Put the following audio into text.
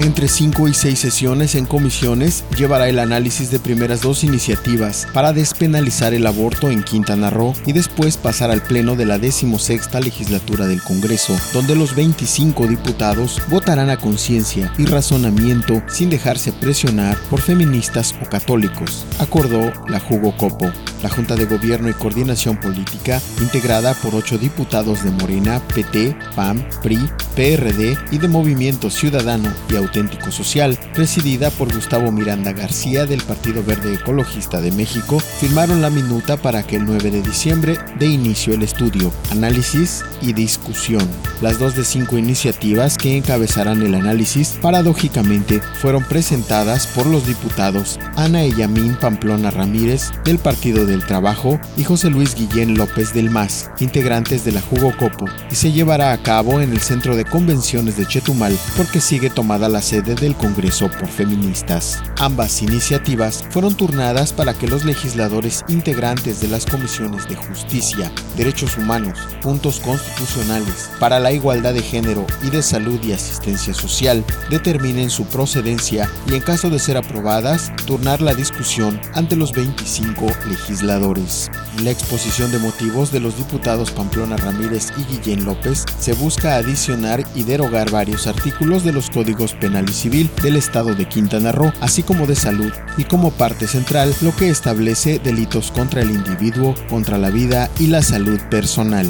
Entre 5 y 6 sesiones en comisiones llevará el análisis de primeras dos iniciativas para despenalizar el aborto en Quintana Roo y después pasar al pleno de la 16 legislatura del Congreso, donde los 25 diputados votarán a conciencia y razonamiento sin dejarse presionar por feministas o católicos, acordó la Jugo Copo. La Junta de Gobierno y Coordinación Política, integrada por ocho diputados de Morena, PT, PAM, PRI, PRD y de Movimiento Ciudadano y Auténtico Social, presidida por Gustavo Miranda García del Partido Verde Ecologista de México, firmaron la minuta para que el 9 de diciembre dé inicio el estudio, análisis y discusión. Las dos de cinco iniciativas que encabezarán el análisis, paradójicamente, fueron presentadas por los diputados Ana Eyamín Pamplona Ramírez del Partido del Trabajo y José Luis Guillén López del MAS, integrantes de la Jugo Copo, y se llevará a cabo en el Centro de Convenciones de Chetumal porque sigue tomada la sede del Congreso por feministas. Ambas iniciativas fueron turnadas para que los legisladores integrantes de las comisiones de justicia, derechos humanos, puntos constitucionales, para la igualdad de género y de salud y asistencia social determinen su procedencia y en caso de ser aprobadas, turnar la discusión ante los 25 legisladores. La exposición de motivos de los diputados Pamplona Ramírez y Guillén López se busca adicionar y derogar varios artículos de los códigos penal y civil del estado de Quintana Roo, así como de salud, y como parte central lo que establece delitos contra el individuo, contra la vida y la salud personal.